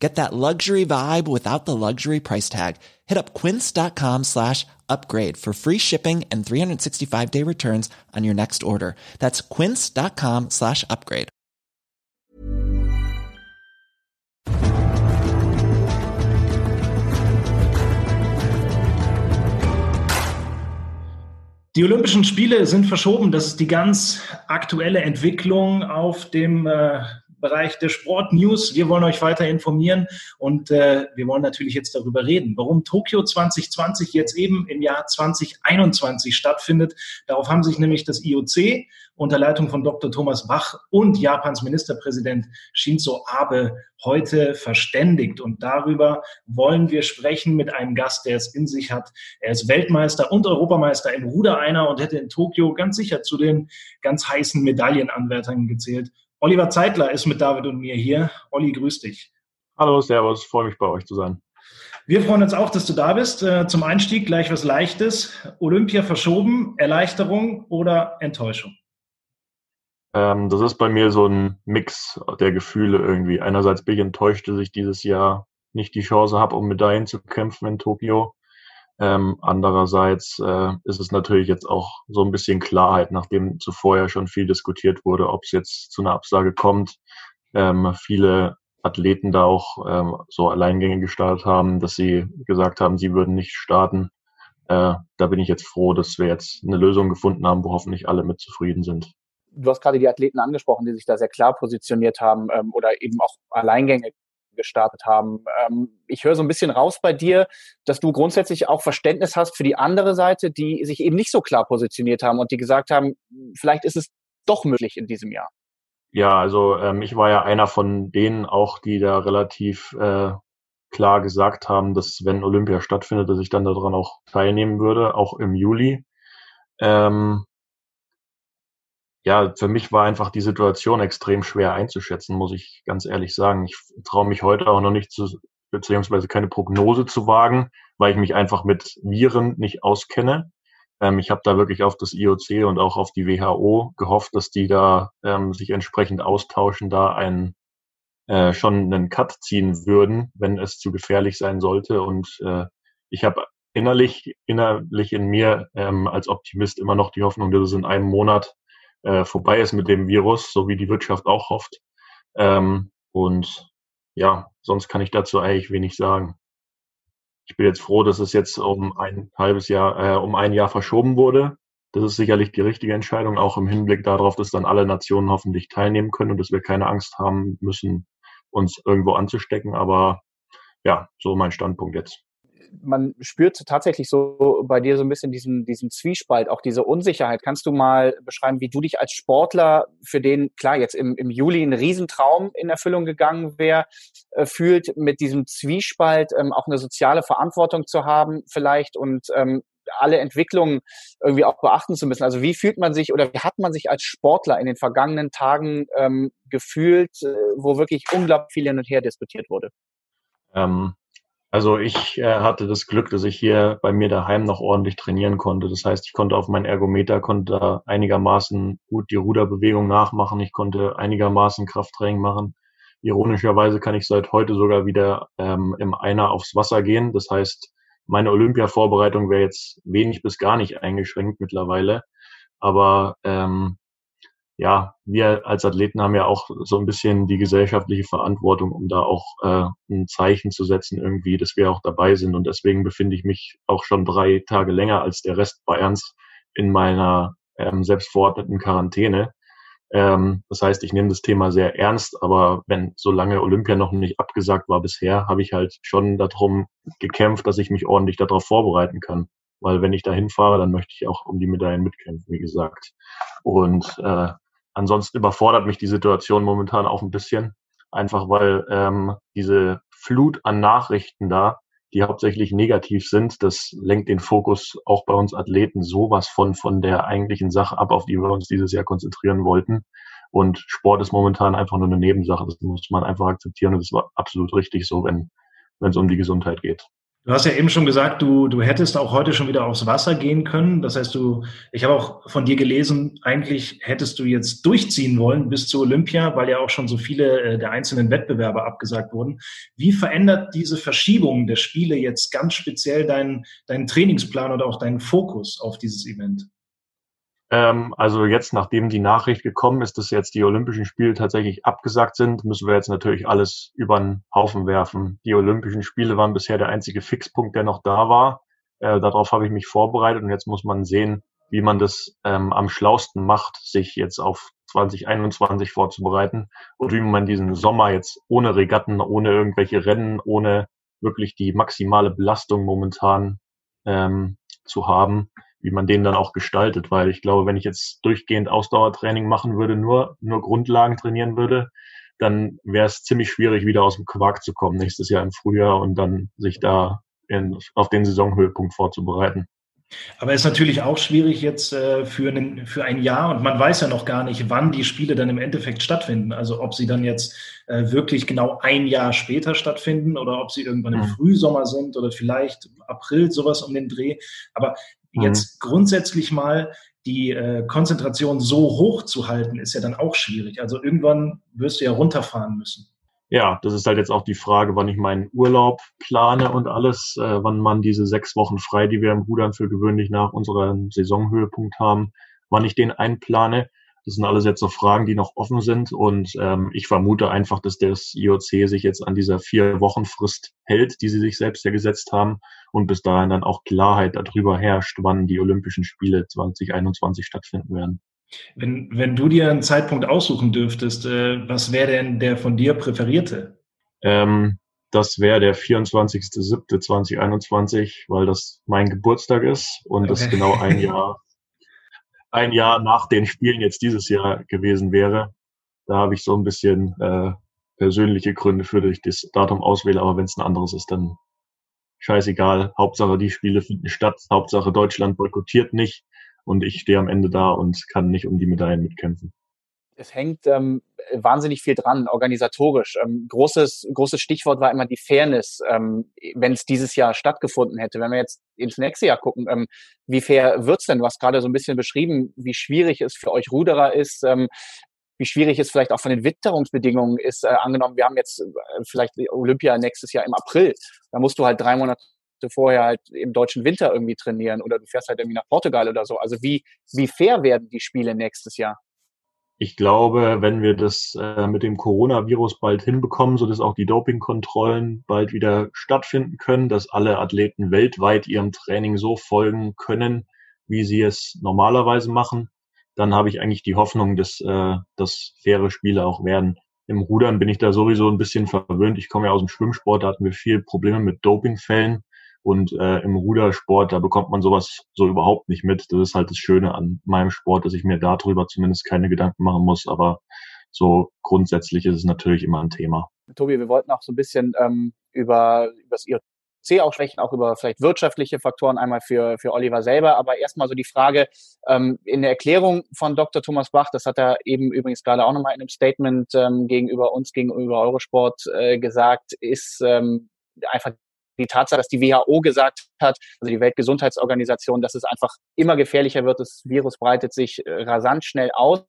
Get that luxury vibe without the luxury price tag. Hit up quince.com slash upgrade for free shipping and 365 day returns on your next order. That's quince.com slash upgrade. Die Olympischen Spiele sind verschoben. Das ist die ganz aktuelle Entwicklung auf dem äh, Bereich der Sport-News. Wir wollen euch weiter informieren und äh, wir wollen natürlich jetzt darüber reden, warum Tokio 2020 jetzt eben im Jahr 2021 stattfindet. Darauf haben sich nämlich das IOC unter Leitung von Dr. Thomas Bach und Japans Ministerpräsident Shinzo Abe heute verständigt. Und darüber wollen wir sprechen mit einem Gast, der es in sich hat. Er ist Weltmeister und Europameister im Ruder einer und hätte in Tokio ganz sicher zu den ganz heißen Medaillenanwärtern gezählt. Oliver Zeitler ist mit David und mir hier. Olli, grüß dich. Hallo, Servus, freue mich bei euch zu sein. Wir freuen uns auch, dass du da bist. Äh, zum Einstieg gleich was Leichtes. Olympia verschoben, Erleichterung oder Enttäuschung? Ähm, das ist bei mir so ein Mix der Gefühle irgendwie. Einerseits bin ich enttäuscht, dass ich dieses Jahr nicht die Chance habe, um Medaillen zu kämpfen in Tokio. Ähm, andererseits äh, ist es natürlich jetzt auch so ein bisschen Klarheit, nachdem zuvor ja schon viel diskutiert wurde, ob es jetzt zu einer Absage kommt. Ähm, viele Athleten da auch ähm, so Alleingänge gestartet haben, dass sie gesagt haben, sie würden nicht starten. Äh, da bin ich jetzt froh, dass wir jetzt eine Lösung gefunden haben, wo hoffentlich alle mit zufrieden sind. Du hast gerade die Athleten angesprochen, die sich da sehr klar positioniert haben ähm, oder eben auch Alleingänge gestartet haben. Ähm, ich höre so ein bisschen raus bei dir, dass du grundsätzlich auch Verständnis hast für die andere Seite, die sich eben nicht so klar positioniert haben und die gesagt haben, vielleicht ist es doch möglich in diesem Jahr. Ja, also ähm, ich war ja einer von denen auch, die da relativ äh, klar gesagt haben, dass wenn Olympia stattfindet, dass ich dann daran auch teilnehmen würde, auch im Juli. Ähm, ja, für mich war einfach die Situation extrem schwer einzuschätzen, muss ich ganz ehrlich sagen. Ich traue mich heute auch noch nicht zu, beziehungsweise keine Prognose zu wagen, weil ich mich einfach mit Viren nicht auskenne. Ähm, ich habe da wirklich auf das IOC und auch auf die WHO gehofft, dass die da ähm, sich entsprechend austauschen, da einen äh, schon einen Cut ziehen würden, wenn es zu gefährlich sein sollte. Und äh, ich habe innerlich, innerlich in mir ähm, als Optimist immer noch die Hoffnung, dass es in einem Monat äh, vorbei ist mit dem Virus, so wie die Wirtschaft auch hofft. Ähm, und ja, sonst kann ich dazu eigentlich wenig sagen. Ich bin jetzt froh, dass es jetzt um ein halbes Jahr, äh, um ein Jahr verschoben wurde. Das ist sicherlich die richtige Entscheidung, auch im Hinblick darauf, dass dann alle Nationen hoffentlich teilnehmen können und dass wir keine Angst haben müssen, uns irgendwo anzustecken. Aber ja, so mein Standpunkt jetzt man spürt tatsächlich so bei dir so ein bisschen diesen, diesen Zwiespalt, auch diese Unsicherheit. Kannst du mal beschreiben, wie du dich als Sportler, für den klar jetzt im, im Juli ein Riesentraum in Erfüllung gegangen wäre, äh, fühlt, mit diesem Zwiespalt ähm, auch eine soziale Verantwortung zu haben vielleicht und ähm, alle Entwicklungen irgendwie auch beachten zu müssen. Also wie fühlt man sich oder wie hat man sich als Sportler in den vergangenen Tagen ähm, gefühlt, äh, wo wirklich unglaublich viel hin und her diskutiert wurde? Ähm, also ich äh, hatte das Glück, dass ich hier bei mir daheim noch ordentlich trainieren konnte. Das heißt, ich konnte auf mein Ergometer, konnte einigermaßen gut die Ruderbewegung nachmachen. Ich konnte einigermaßen Krafttraining machen. Ironischerweise kann ich seit heute sogar wieder ähm, im Einer aufs Wasser gehen. Das heißt, meine Olympia-Vorbereitung wäre jetzt wenig bis gar nicht eingeschränkt mittlerweile. Aber ähm, ja, wir als Athleten haben ja auch so ein bisschen die gesellschaftliche Verantwortung, um da auch äh, ein Zeichen zu setzen irgendwie, dass wir auch dabei sind. Und deswegen befinde ich mich auch schon drei Tage länger als der Rest Bayerns in meiner ähm, selbstverordneten Quarantäne. Ähm, das heißt, ich nehme das Thema sehr ernst, aber wenn solange Olympia noch nicht abgesagt war bisher, habe ich halt schon darum gekämpft, dass ich mich ordentlich darauf vorbereiten kann. Weil wenn ich da hinfahre, dann möchte ich auch um die Medaillen mitkämpfen, wie gesagt. Und äh, Ansonsten überfordert mich die Situation momentan auch ein bisschen, einfach weil ähm, diese Flut an Nachrichten da die hauptsächlich negativ sind. Das lenkt den Fokus auch bei uns Athleten sowas von von der eigentlichen Sache ab, auf die wir uns dieses Jahr konzentrieren wollten. Und Sport ist momentan einfach nur eine Nebensache. Das muss man einfach akzeptieren. Und das war absolut richtig so, wenn wenn es um die Gesundheit geht. Du hast ja eben schon gesagt, du, du hättest auch heute schon wieder aufs Wasser gehen können. Das heißt, du, ich habe auch von dir gelesen, eigentlich hättest du jetzt durchziehen wollen bis zur Olympia, weil ja auch schon so viele äh, der einzelnen Wettbewerbe abgesagt wurden. Wie verändert diese Verschiebung der Spiele jetzt ganz speziell deinen, deinen Trainingsplan oder auch deinen Fokus auf dieses Event? Ähm, also jetzt, nachdem die Nachricht gekommen ist, dass jetzt die Olympischen Spiele tatsächlich abgesagt sind, müssen wir jetzt natürlich alles über den Haufen werfen. Die Olympischen Spiele waren bisher der einzige Fixpunkt, der noch da war. Äh, darauf habe ich mich vorbereitet und jetzt muss man sehen, wie man das ähm, am schlausten macht, sich jetzt auf 2021 vorzubereiten und wie man diesen Sommer jetzt ohne Regatten, ohne irgendwelche Rennen, ohne wirklich die maximale Belastung momentan ähm, zu haben, wie man den dann auch gestaltet, weil ich glaube, wenn ich jetzt durchgehend Ausdauertraining machen würde, nur, nur Grundlagen trainieren würde, dann wäre es ziemlich schwierig, wieder aus dem Quark zu kommen nächstes Jahr im Frühjahr und dann sich da in, auf den Saisonhöhepunkt vorzubereiten. Aber es ist natürlich auch schwierig jetzt äh, für, einen, für ein Jahr und man weiß ja noch gar nicht, wann die Spiele dann im Endeffekt stattfinden. Also ob sie dann jetzt äh, wirklich genau ein Jahr später stattfinden oder ob sie irgendwann im mhm. Frühsommer sind oder vielleicht April, sowas um den Dreh. Aber. Jetzt grundsätzlich mal die äh, Konzentration so hoch zu halten, ist ja dann auch schwierig. Also irgendwann wirst du ja runterfahren müssen. Ja, das ist halt jetzt auch die Frage, wann ich meinen Urlaub plane und alles, äh, wann man diese sechs Wochen frei, die wir im Rudern für gewöhnlich nach unserem Saisonhöhepunkt haben, wann ich den einplane. Das sind alles jetzt so Fragen, die noch offen sind. Und ähm, ich vermute einfach, dass das IOC sich jetzt an dieser vier Wochen Frist hält, die sie sich selbst ja gesetzt haben. Und bis dahin dann auch Klarheit darüber herrscht, wann die Olympischen Spiele 2021 stattfinden werden. Wenn, wenn du dir einen Zeitpunkt aussuchen dürftest, äh, was wäre denn der von dir präferierte? Ähm, das wäre der 24.07.2021, weil das mein Geburtstag ist und okay. das genau ein Jahr ein Jahr nach den Spielen jetzt dieses Jahr gewesen wäre. Da habe ich so ein bisschen äh, persönliche Gründe für, dass ich das Datum auswähle, aber wenn es ein anderes ist, dann scheißegal. Hauptsache die Spiele finden statt. Hauptsache Deutschland boykottiert nicht und ich stehe am Ende da und kann nicht um die Medaillen mitkämpfen es hängt ähm, wahnsinnig viel dran, organisatorisch. Ähm, großes, großes Stichwort war immer die Fairness, ähm, wenn es dieses Jahr stattgefunden hätte. Wenn wir jetzt ins nächste Jahr gucken, ähm, wie fair wird's denn? Du hast gerade so ein bisschen beschrieben, wie schwierig es für euch Ruderer ist, ähm, wie schwierig es vielleicht auch von den Witterungsbedingungen ist. Äh, angenommen, wir haben jetzt äh, vielleicht Olympia nächstes Jahr im April. Da musst du halt drei Monate vorher halt im deutschen Winter irgendwie trainieren oder du fährst halt irgendwie nach Portugal oder so. Also wie, wie fair werden die Spiele nächstes Jahr? Ich glaube, wenn wir das äh, mit dem Coronavirus bald hinbekommen, so dass auch die Dopingkontrollen bald wieder stattfinden können, dass alle Athleten weltweit ihrem Training so folgen können, wie sie es normalerweise machen, dann habe ich eigentlich die Hoffnung, dass äh, das faire Spiele auch werden. Im Rudern bin ich da sowieso ein bisschen verwöhnt. Ich komme ja aus dem Schwimmsport, da hatten wir viel Probleme mit Dopingfällen. Und äh, im Rudersport, da bekommt man sowas so überhaupt nicht mit. Das ist halt das Schöne an meinem Sport, dass ich mir darüber zumindest keine Gedanken machen muss. Aber so grundsätzlich ist es natürlich immer ein Thema. Tobi, wir wollten auch so ein bisschen ähm, über, über das IOC auch sprechen, auch über vielleicht wirtschaftliche Faktoren einmal für, für Oliver selber. Aber erstmal so die Frage, ähm, in der Erklärung von Dr. Thomas Bach, das hat er eben übrigens gerade auch nochmal in einem Statement ähm, gegenüber uns, gegenüber Eurosport äh, gesagt, ist ähm, einfach die Tatsache, dass die WHO gesagt hat, also die Weltgesundheitsorganisation, dass es einfach immer gefährlicher wird, das Virus breitet sich äh, rasant schnell aus.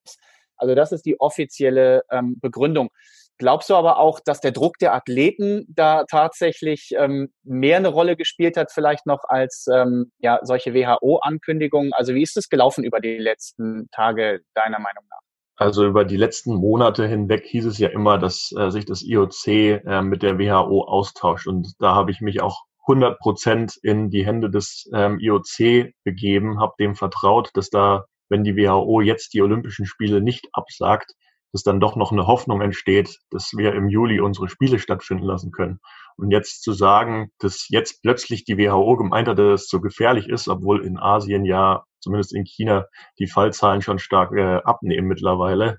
Also das ist die offizielle ähm, Begründung. Glaubst du aber auch, dass der Druck der Athleten da tatsächlich ähm, mehr eine Rolle gespielt hat, vielleicht noch als ähm, ja, solche WHO-Ankündigungen? Also wie ist es gelaufen über die letzten Tage deiner Meinung nach? Also über die letzten Monate hinweg hieß es ja immer, dass äh, sich das IOC äh, mit der WHO austauscht. Und da habe ich mich auch 100 Prozent in die Hände des ähm, IOC begeben, habe dem vertraut, dass da, wenn die WHO jetzt die Olympischen Spiele nicht absagt, dass dann doch noch eine Hoffnung entsteht, dass wir im Juli unsere Spiele stattfinden lassen können. Und jetzt zu sagen, dass jetzt plötzlich die WHO gemeint hat, dass es so gefährlich ist, obwohl in Asien ja, zumindest in China, die Fallzahlen schon stark äh, abnehmen mittlerweile,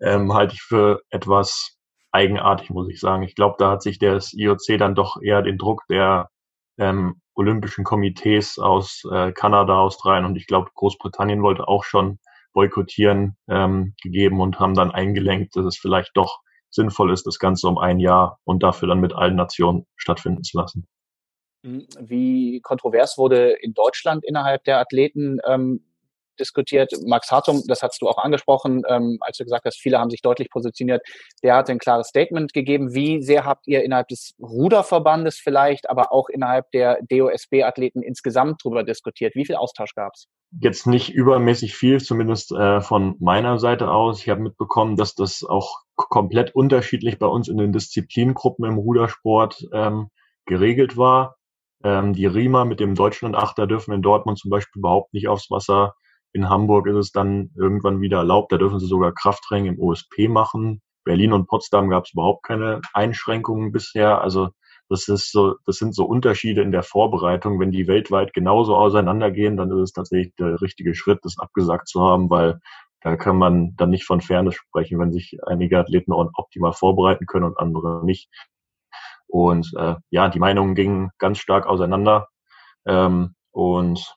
ähm, halte ich für etwas eigenartig, muss ich sagen. Ich glaube, da hat sich das IOC dann doch eher den Druck der ähm, Olympischen Komitees aus äh, Kanada, Australien und ich glaube Großbritannien wollte auch schon boykottieren ähm, gegeben und haben dann eingelenkt, dass es vielleicht doch sinnvoll ist, das Ganze um ein Jahr und dafür dann mit allen Nationen stattfinden zu lassen. Hm, wie kontrovers wurde in Deutschland innerhalb der Athleten ähm, diskutiert. Max Hartung, das hast du auch angesprochen, ähm, als du gesagt hast, viele haben sich deutlich positioniert. Der hat ein klares Statement gegeben. Wie sehr habt ihr innerhalb des Ruderverbandes vielleicht, aber auch innerhalb der DOSB-Athleten insgesamt darüber diskutiert? Wie viel Austausch gab es? Jetzt nicht übermäßig viel, zumindest äh, von meiner Seite aus. Ich habe mitbekommen, dass das auch komplett unterschiedlich bei uns in den Disziplinengruppen im Rudersport ähm, geregelt war. Ähm, die Riemer mit dem Deutschlandachter dürfen in Dortmund zum Beispiel überhaupt nicht aufs Wasser. In Hamburg ist es dann irgendwann wieder erlaubt. Da dürfen sie sogar Krafttraining im OSP machen. Berlin und Potsdam gab es überhaupt keine Einschränkungen bisher. Also das ist so, das sind so Unterschiede in der Vorbereitung. Wenn die weltweit genauso auseinandergehen, dann ist es tatsächlich der richtige Schritt, das abgesagt zu haben, weil da kann man dann nicht von Fairness sprechen, wenn sich einige Athleten optimal vorbereiten können und andere nicht. Und äh, ja, die Meinungen gingen ganz stark auseinander. Ähm, und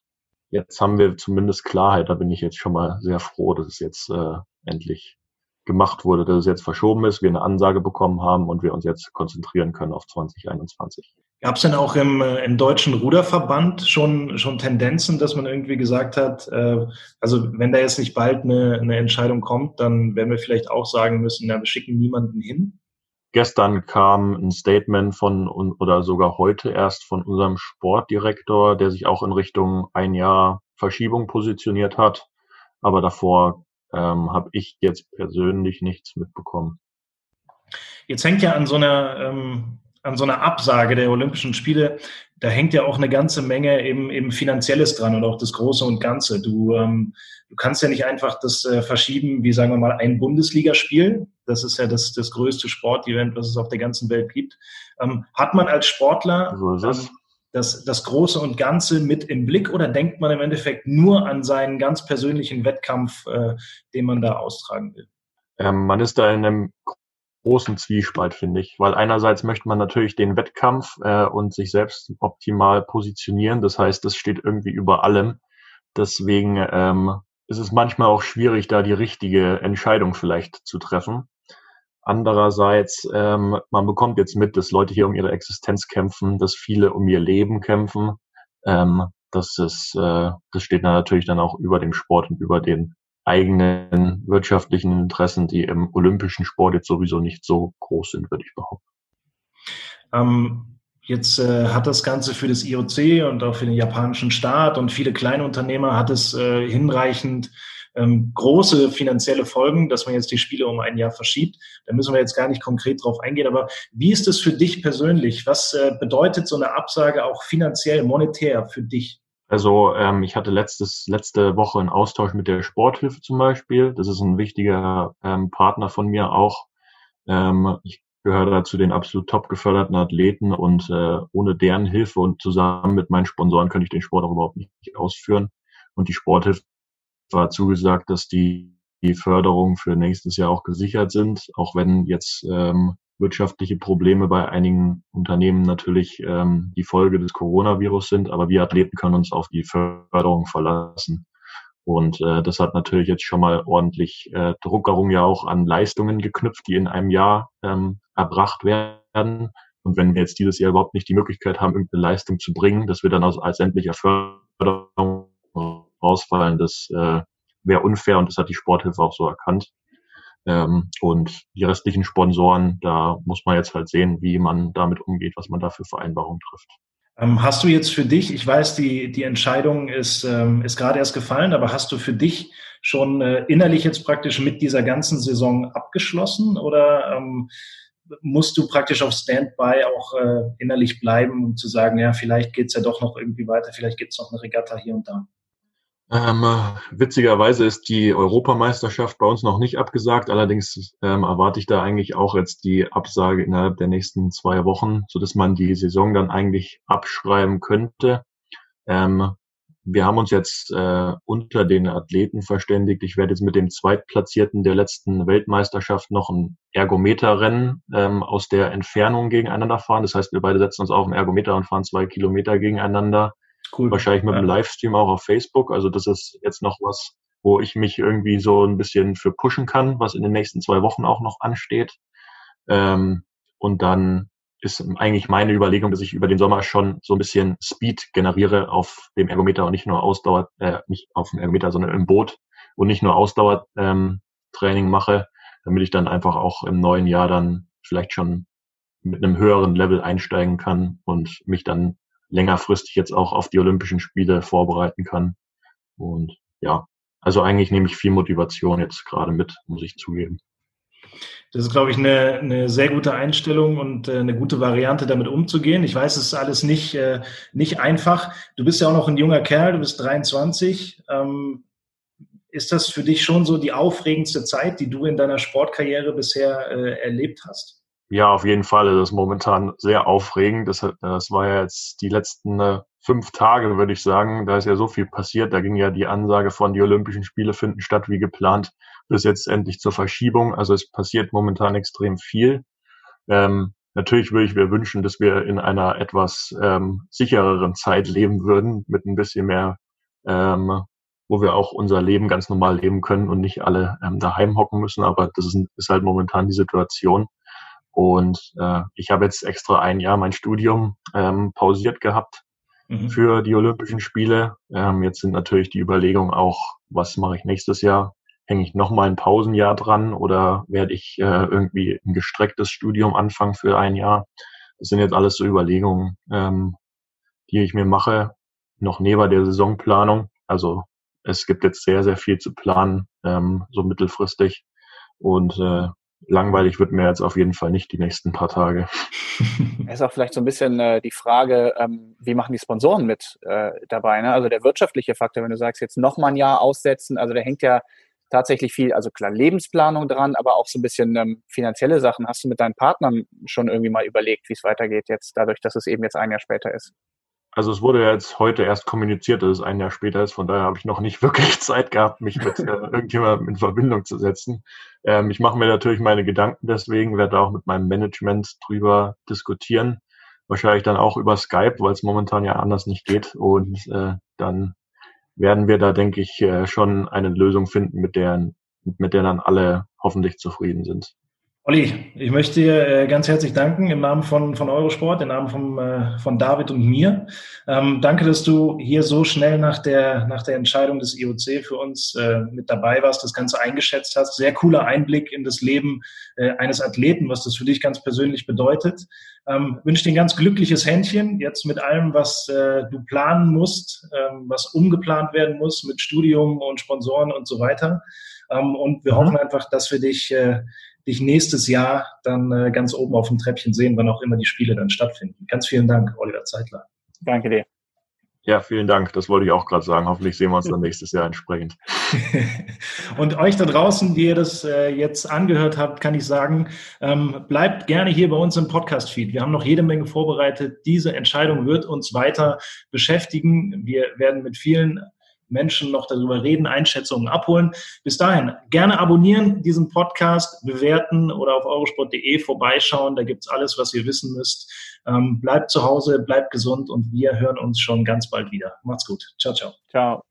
jetzt haben wir zumindest Klarheit. Da bin ich jetzt schon mal sehr froh, dass es jetzt äh, endlich gemacht wurde, dass es jetzt verschoben ist, wir eine Ansage bekommen haben und wir uns jetzt konzentrieren können auf 2021. Gab es denn auch im, äh, im deutschen Ruderverband schon, schon Tendenzen, dass man irgendwie gesagt hat, äh, also wenn da jetzt nicht bald eine, eine Entscheidung kommt, dann werden wir vielleicht auch sagen müssen, na, wir schicken niemanden hin? Gestern kam ein Statement von oder sogar heute erst von unserem Sportdirektor, der sich auch in Richtung ein Jahr Verschiebung positioniert hat. Aber davor ähm, habe ich jetzt persönlich nichts mitbekommen. Jetzt hängt ja an so einer ähm, an so einer Absage der Olympischen Spiele, da hängt ja auch eine ganze Menge eben, eben Finanzielles dran und auch das Große und Ganze. Du, ähm, du kannst ja nicht einfach das äh, verschieben, wie sagen wir mal, ein Bundesligaspiel. Das ist ja das, das größte Sportevent, was es auf der ganzen Welt gibt. Ähm, hat man als Sportler so ähm, das, das Große und Ganze mit im Blick oder denkt man im Endeffekt nur an seinen ganz persönlichen Wettkampf, äh, den man da austragen will? Ähm, man ist da in einem großen Zwiespalt, finde ich. Weil einerseits möchte man natürlich den Wettkampf äh, und sich selbst optimal positionieren. Das heißt, das steht irgendwie über allem. Deswegen ähm, ist es manchmal auch schwierig, da die richtige Entscheidung vielleicht zu treffen. Andererseits, ähm, man bekommt jetzt mit, dass Leute hier um ihre Existenz kämpfen, dass viele um ihr Leben kämpfen. Ähm, das ist, äh, das steht dann natürlich dann auch über dem Sport und über den eigenen wirtschaftlichen Interessen, die im olympischen Sport jetzt sowieso nicht so groß sind, würde ich behaupten. Ähm, jetzt äh, hat das Ganze für das IOC und auch für den japanischen Staat und viele kleine Unternehmer hat es äh, hinreichend ähm, große finanzielle Folgen, dass man jetzt die Spiele um ein Jahr verschiebt. Da müssen wir jetzt gar nicht konkret drauf eingehen. Aber wie ist es für dich persönlich? Was äh, bedeutet so eine Absage auch finanziell, monetär für dich? Also ähm, ich hatte letztes, letzte Woche einen Austausch mit der Sporthilfe zum Beispiel. Das ist ein wichtiger ähm, Partner von mir auch. Ähm, ich gehöre da zu den absolut top geförderten Athleten und äh, ohne deren Hilfe und zusammen mit meinen Sponsoren könnte ich den Sport auch überhaupt nicht ausführen. Und die Sporthilfe war zugesagt, dass die, die Förderung für nächstes Jahr auch gesichert sind, auch wenn jetzt ähm, wirtschaftliche Probleme bei einigen Unternehmen natürlich ähm, die Folge des Coronavirus sind, aber wir Athleten können uns auf die Förderung verlassen. Und äh, das hat natürlich jetzt schon mal ordentlich äh, Druckerung ja auch an Leistungen geknüpft, die in einem Jahr ähm, erbracht werden. Und wenn wir jetzt dieses Jahr überhaupt nicht die Möglichkeit haben, irgendeine Leistung zu bringen, dass wir dann aus, als sämtlicher Förderung rausfallen, das äh, wäre unfair und das hat die Sporthilfe auch so erkannt. Ähm, und die restlichen Sponsoren, da muss man jetzt halt sehen, wie man damit umgeht, was man da für Vereinbarungen trifft. Ähm, hast du jetzt für dich, ich weiß, die, die Entscheidung ist, ähm, ist gerade erst gefallen, aber hast du für dich schon äh, innerlich jetzt praktisch mit dieser ganzen Saison abgeschlossen oder ähm, musst du praktisch auf Standby auch äh, innerlich bleiben, um zu sagen, ja, vielleicht geht's ja doch noch irgendwie weiter, vielleicht gibt's noch eine Regatta hier und da? Ähm, witzigerweise ist die Europameisterschaft bei uns noch nicht abgesagt. Allerdings ähm, erwarte ich da eigentlich auch jetzt die Absage innerhalb der nächsten zwei Wochen, so dass man die Saison dann eigentlich abschreiben könnte. Ähm, wir haben uns jetzt äh, unter den Athleten verständigt. Ich werde jetzt mit dem Zweitplatzierten der letzten Weltmeisterschaft noch ein Ergometerrennen ähm, aus der Entfernung gegeneinander fahren. Das heißt, wir beide setzen uns auf den Ergometer und fahren zwei Kilometer gegeneinander. Cool. Wahrscheinlich mit ja. einem Livestream auch auf Facebook. Also das ist jetzt noch was, wo ich mich irgendwie so ein bisschen für pushen kann, was in den nächsten zwei Wochen auch noch ansteht. Ähm, und dann ist eigentlich meine Überlegung, dass ich über den Sommer schon so ein bisschen Speed generiere auf dem Ergometer und nicht nur Ausdauer, äh, nicht auf dem Ergometer, sondern im Boot und nicht nur Ausdauertraining ähm, mache, damit ich dann einfach auch im neuen Jahr dann vielleicht schon mit einem höheren Level einsteigen kann und mich dann längerfristig jetzt auch auf die Olympischen Spiele vorbereiten kann. Und ja, also eigentlich nehme ich viel Motivation jetzt gerade mit, muss ich zugeben. Das ist, glaube ich, eine, eine sehr gute Einstellung und äh, eine gute Variante, damit umzugehen. Ich weiß, es ist alles nicht, äh, nicht einfach. Du bist ja auch noch ein junger Kerl, du bist 23. Ähm, ist das für dich schon so die aufregendste Zeit, die du in deiner Sportkarriere bisher äh, erlebt hast? Ja, auf jeden Fall. Das ist momentan sehr aufregend. Das, das war ja jetzt die letzten äh, fünf Tage, würde ich sagen. Da ist ja so viel passiert. Da ging ja die Ansage von, die Olympischen Spiele finden statt wie geplant, bis jetzt endlich zur Verschiebung. Also es passiert momentan extrem viel. Ähm, natürlich würde ich mir wünschen, dass wir in einer etwas ähm, sichereren Zeit leben würden, mit ein bisschen mehr, ähm, wo wir auch unser Leben ganz normal leben können und nicht alle ähm, daheim hocken müssen. Aber das ist, ist halt momentan die Situation. Und äh, ich habe jetzt extra ein Jahr mein Studium ähm, pausiert gehabt mhm. für die Olympischen Spiele. Ähm, jetzt sind natürlich die Überlegungen auch, was mache ich nächstes Jahr? Hänge ich nochmal ein Pausenjahr dran oder werde ich äh, irgendwie ein gestrecktes Studium anfangen für ein Jahr? Das sind jetzt alles so Überlegungen, ähm, die ich mir mache, noch neben der Saisonplanung. Also es gibt jetzt sehr, sehr viel zu planen, ähm, so mittelfristig. Und äh, langweilig wird mir jetzt auf jeden Fall nicht die nächsten paar Tage. Es ist auch vielleicht so ein bisschen äh, die Frage, ähm, wie machen die Sponsoren mit äh, dabei? Ne? Also der wirtschaftliche Faktor, wenn du sagst, jetzt noch mal ein Jahr aussetzen, also da hängt ja tatsächlich viel, also klar Lebensplanung dran, aber auch so ein bisschen ähm, finanzielle Sachen. Hast du mit deinen Partnern schon irgendwie mal überlegt, wie es weitergeht jetzt, dadurch, dass es eben jetzt ein Jahr später ist? Also es wurde ja jetzt heute erst kommuniziert, dass es ein Jahr später ist. Von daher habe ich noch nicht wirklich Zeit gehabt, mich mit äh, irgendjemandem in Verbindung zu setzen. Ähm, ich mache mir natürlich meine Gedanken deswegen, werde auch mit meinem Management drüber diskutieren. Wahrscheinlich dann auch über Skype, weil es momentan ja anders nicht geht. Und äh, dann werden wir da, denke ich, äh, schon eine Lösung finden, mit der, mit der dann alle hoffentlich zufrieden sind. Olli, ich möchte dir äh, ganz herzlich danken im Namen von, von Eurosport, im Namen von, äh, von David und mir. Ähm, danke, dass du hier so schnell nach der, nach der Entscheidung des IOC für uns äh, mit dabei warst, das Ganze eingeschätzt hast. Sehr cooler Einblick in das Leben äh, eines Athleten, was das für dich ganz persönlich bedeutet. Ähm, wünsche dir ein ganz glückliches Händchen jetzt mit allem, was äh, du planen musst, ähm, was umgeplant werden muss mit Studium und Sponsoren und so weiter. Ähm, und wir mhm. hoffen einfach, dass wir dich äh, dich nächstes Jahr dann äh, ganz oben auf dem Treppchen sehen, wann auch immer die Spiele dann stattfinden. Ganz vielen Dank, Oliver Zeitler. Danke dir. Ja, vielen Dank. Das wollte ich auch gerade sagen. Hoffentlich sehen wir uns dann nächstes Jahr entsprechend. und euch da draußen, die ihr das äh, jetzt angehört habt, kann ich sagen, ähm, bleibt gerne hier bei uns im Podcast-Feed. Wir haben noch jede Menge vorbereitet. Diese Entscheidung wird uns weiter beschäftigen. Wir werden mit vielen Menschen noch darüber reden, Einschätzungen abholen. Bis dahin, gerne abonnieren diesen Podcast, bewerten oder auf eurosport.de vorbeischauen. Da gibt's alles, was ihr wissen müsst. Ähm, bleibt zu Hause, bleibt gesund und wir hören uns schon ganz bald wieder. Macht's gut. Ciao, ciao. Ciao.